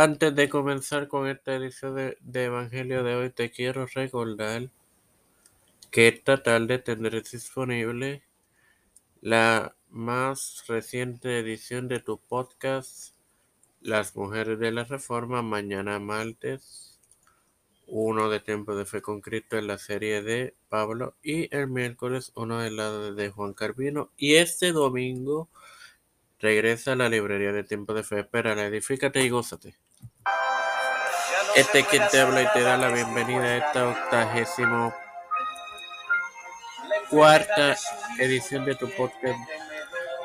Antes de comenzar con esta edición de, Evangelio de hoy, te quiero recordar que esta tarde tendrás disponible la más reciente edición de tu podcast Las Mujeres de la Reforma, mañana martes, uno de Tiempo de Fe con Cristo en la serie de Pablo y el miércoles uno de la de Juan Carvino y este domingo regresa a la librería de Tiempo de Fe. Espera, edifícate y gózate. Este es quien te habla y te da la bienvenida a esta octagésimo cuarta edición de tu podcast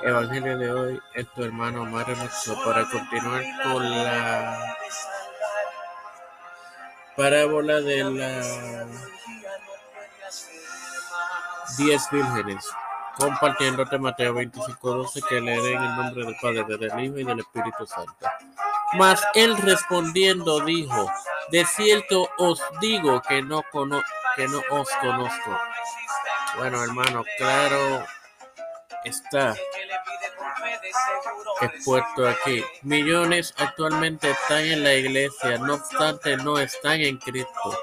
Evangelio de hoy. Es tu hermano Mario Maxo para continuar con la parábola de las diez vírgenes compartiéndote Mateo 25:12 que leeré en el nombre del Padre, del Hijo y del Espíritu Santo. Mas él respondiendo dijo, de cierto os digo que no, cono que no os conozco. Bueno, hermano, claro está expuesto aquí. Millones actualmente están en la iglesia, no obstante no están en Cristo.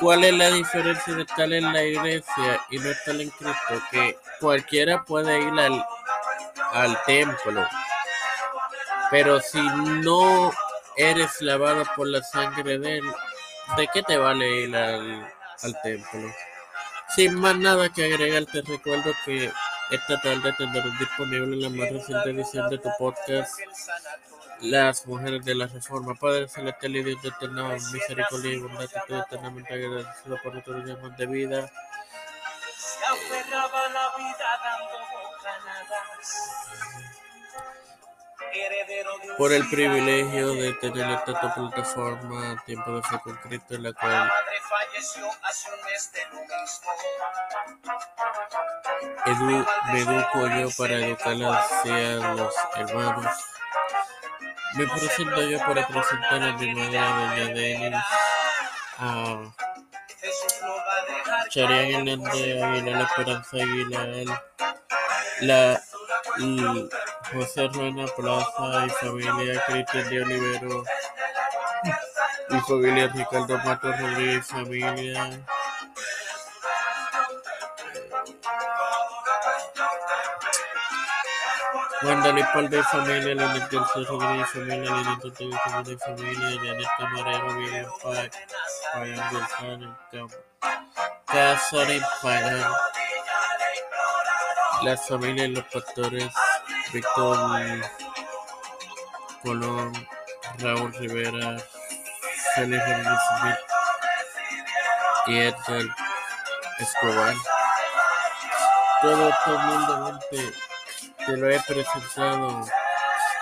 ¿Cuál es la diferencia de estar en la iglesia y no estar en Cristo? Que cualquiera puede ir al, al templo, pero si no eres lavado por la sangre de él, ¿de qué te vale ir al, al templo? Sin más nada que agregar, te recuerdo que esta tarde tendrás disponible la más reciente edición de tu podcast las mujeres de la Reforma. Padre Celestial y Dios de eterna misericordia y bondad, estoy eternamente agradecido por otros días de vida. Por el privilegio de tener esta plataforma, Tiempo de Fe con Cristo, en la cual edu me educo yo para educar hacia los hermanos. Me presento yo para presentar a mi madre, doña Denis, a Charián Hernández Aguilar, La Esperanza Aguilar, la y José Ruena Plaza y familia Cristian de Olivero y familia Ricardo Mato Rodríguez, familia. Wanda Lipalde y familia, Leonel García Rodríguez familia, Leonel Tortuga y familia, Janet Camarero, las familias Los Pastores, Víctor Colón, Raúl Rivera, Félix Rodríguez Smith y Edgar Escobar. Todo esto humildemente te lo he presentado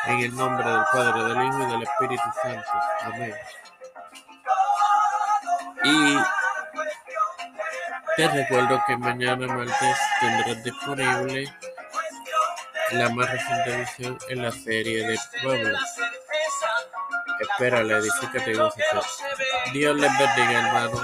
en el nombre del Padre, del Hijo y del Espíritu Santo. Amén. Y te recuerdo que mañana martes tendrás disponible la más reciente edición en la serie de Pueblo. Espera, la edifícate y Dios les bendiga, hermano.